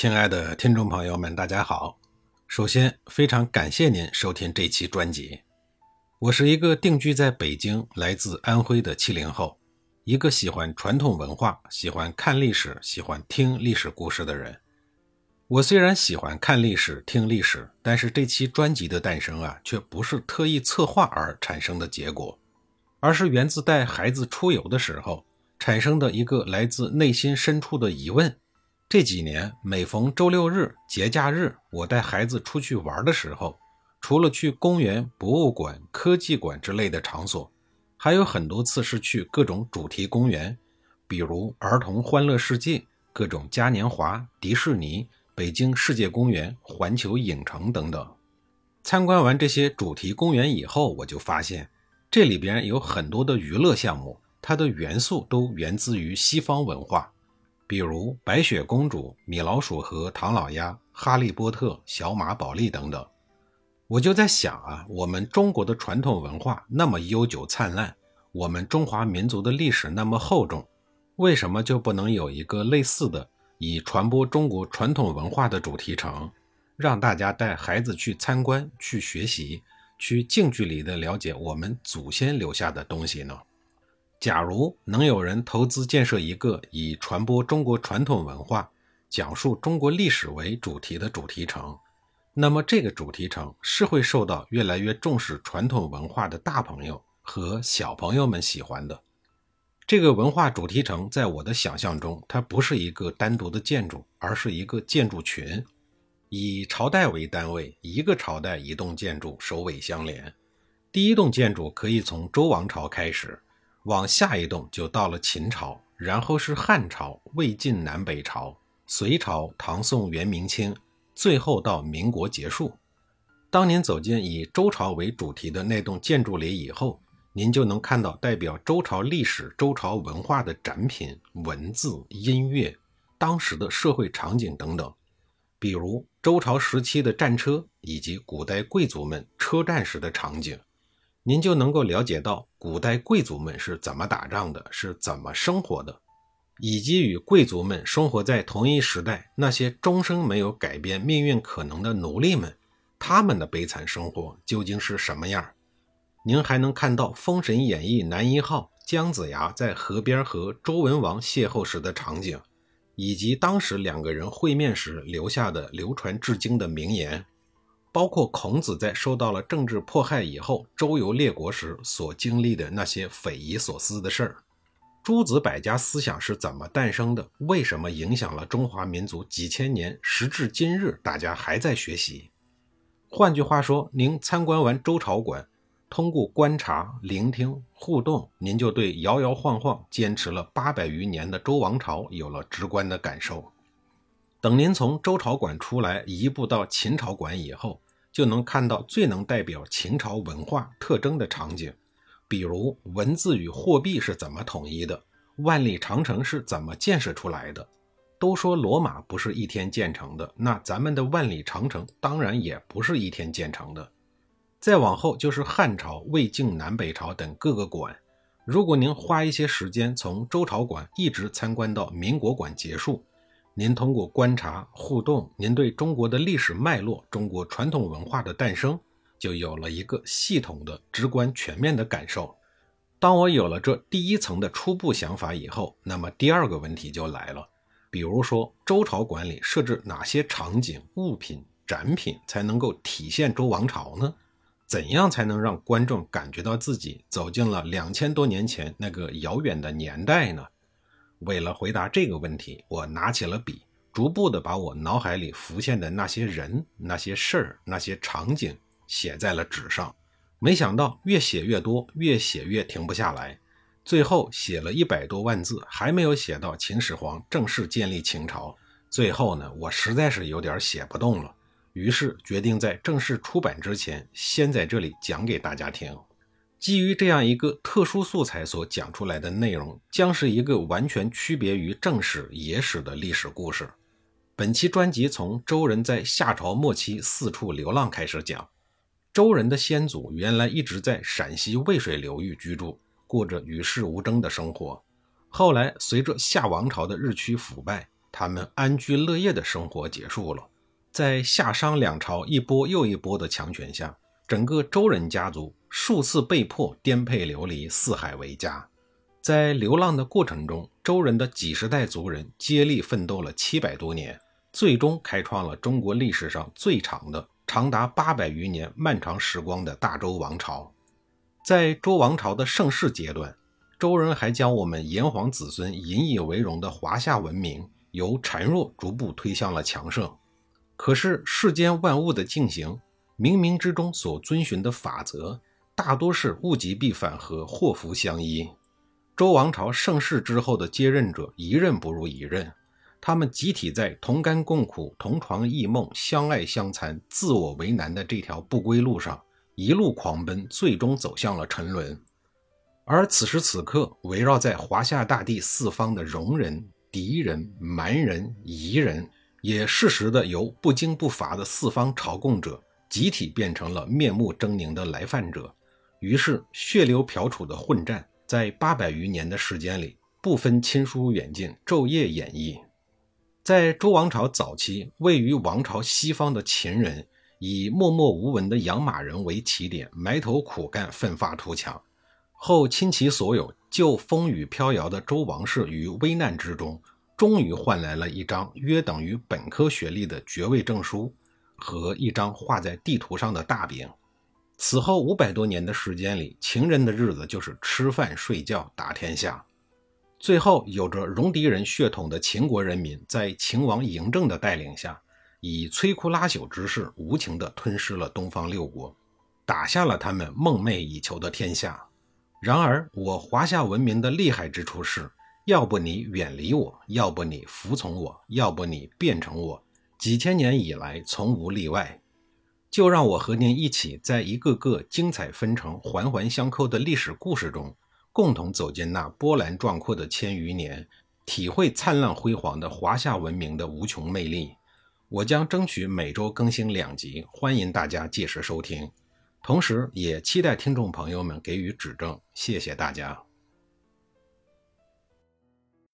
亲爱的听众朋友们，大家好。首先，非常感谢您收听这期专辑。我是一个定居在北京、来自安徽的七零后，一个喜欢传统文化、喜欢看历史、喜欢听历史故事的人。我虽然喜欢看历史、听历史，但是这期专辑的诞生啊，却不是特意策划而产生的结果，而是源自带孩子出游的时候产生的一个来自内心深处的疑问。这几年，每逢周六日、节假日，我带孩子出去玩的时候，除了去公园、博物馆、科技馆之类的场所，还有很多次是去各种主题公园，比如儿童欢乐世界、各种嘉年华、迪士尼、北京世界公园、环球影城等等。参观完这些主题公园以后，我就发现这里边有很多的娱乐项目，它的元素都源自于西方文化。比如白雪公主、米老鼠和唐老鸭、哈利波特、小马宝莉等等，我就在想啊，我们中国的传统文化那么悠久灿烂，我们中华民族的历史那么厚重，为什么就不能有一个类似的以传播中国传统文化的主题城，让大家带孩子去参观、去学习、去近距离的了解我们祖先留下的东西呢？假如能有人投资建设一个以传播中国传统文化、讲述中国历史为主题的主题城，那么这个主题城是会受到越来越重视传统文化的大朋友和小朋友们喜欢的。这个文化主题城在我的想象中，它不是一个单独的建筑，而是一个建筑群，以朝代为单位，一个朝代一栋建筑首尾相连。第一栋建筑可以从周王朝开始。往下一栋就到了秦朝，然后是汉朝、魏晋南北朝、隋朝、唐宋元明清，最后到民国结束。当您走进以周朝为主题的那栋建筑里以后，您就能看到代表周朝历史、周朝文化的展品、文字、音乐、当时的社会场景等等，比如周朝时期的战车以及古代贵族们车战时的场景。您就能够了解到古代贵族们是怎么打仗的，是怎么生活的，以及与贵族们生活在同一时代那些终生没有改变命运可能的奴隶们，他们的悲惨生活究竟是什么样？您还能看到《封神演义》男一号姜子牙在河边和周文王邂逅时的场景，以及当时两个人会面时留下的流传至今的名言。包括孔子在受到了政治迫害以后，周游列国时所经历的那些匪夷所思的事儿，诸子百家思想是怎么诞生的？为什么影响了中华民族几千年？时至今日，大家还在学习。换句话说，您参观完周朝馆，通过观察、聆听、互动，您就对摇摇晃晃坚持了八百余年的周王朝有了直观的感受。等您从周朝馆出来，移步到秦朝馆以后，就能看到最能代表秦朝文化特征的场景，比如文字与货币是怎么统一的，万里长城是怎么建设出来的。都说罗马不是一天建成的，那咱们的万里长城当然也不是一天建成的。再往后就是汉朝、魏晋南北朝等各个馆。如果您花一些时间从周朝馆一直参观到民国馆结束。您通过观察互动，您对中国的历史脉络、中国传统文化的诞生，就有了一个系统的、直观、全面的感受。当我有了这第一层的初步想法以后，那么第二个问题就来了，比如说周朝馆里设置哪些场景、物品、展品才能够体现周王朝呢？怎样才能让观众感觉到自己走进了两千多年前那个遥远的年代呢？为了回答这个问题，我拿起了笔，逐步的把我脑海里浮现的那些人、那些事儿、那些场景写在了纸上。没想到越写越多，越写越停不下来。最后写了一百多万字，还没有写到秦始皇正式建立秦朝。最后呢，我实在是有点写不动了，于是决定在正式出版之前，先在这里讲给大家听。基于这样一个特殊素材所讲出来的内容，将是一个完全区别于正史、野史的历史故事。本期专辑从周人在夏朝末期四处流浪开始讲。周人的先祖原来一直在陕西渭水流域居住，过着与世无争的生活。后来随着夏王朝的日趋腐败，他们安居乐业的生活结束了。在夏商两朝一波又一波的强权下，整个周人家族数次被迫颠沛流离，四海为家。在流浪的过程中，周人的几十代族人接力奋斗了七百多年，最终开创了中国历史上最长的、长达八百余年漫长时光的大周王朝。在周王朝的盛世阶段，周人还将我们炎黄子孙引以为荣的华夏文明由孱弱逐步推向了强盛。可是世间万物的进行，冥冥之中所遵循的法则，大多是物极必反和祸福相依。周王朝盛世之后的接任者一任不如一任，他们集体在同甘共苦、同床异梦、相爱相残、自我为难的这条不归路上一路狂奔，最终走向了沉沦。而此时此刻，围绕在华夏大地四方的戎人、狄人、蛮人、夷人。也适时的由不惊不伐的四方朝贡者集体变成了面目狰狞的来犯者，于是血流瓢杵的混战在八百余年的时间里不分亲疏远近昼夜演绎。在周王朝早期，位于王朝西方的秦人以默默无闻的养马人为起点，埋头苦干，奋发图强，后倾其所有救风雨飘摇的周王室于危难之中。终于换来了一张约等于本科学历的爵位证书和一张画在地图上的大饼。此后五百多年的时间里，秦人的日子就是吃饭睡觉打天下。最后，有着戎狄人血统的秦国人民，在秦王嬴政的带领下，以摧枯拉朽之势，无情地吞噬了东方六国，打下了他们梦寐以求的天下。然而，我华夏文明的厉害之处是。要不你远离我，要不你服从我，要不你变成我，几千年以来从无例外。就让我和您一起，在一个个精彩纷呈、环环相扣的历史故事中，共同走进那波澜壮阔的千余年，体会灿烂辉煌的华夏文明的无穷魅力。我将争取每周更新两集，欢迎大家届时收听。同时，也期待听众朋友们给予指正。谢谢大家。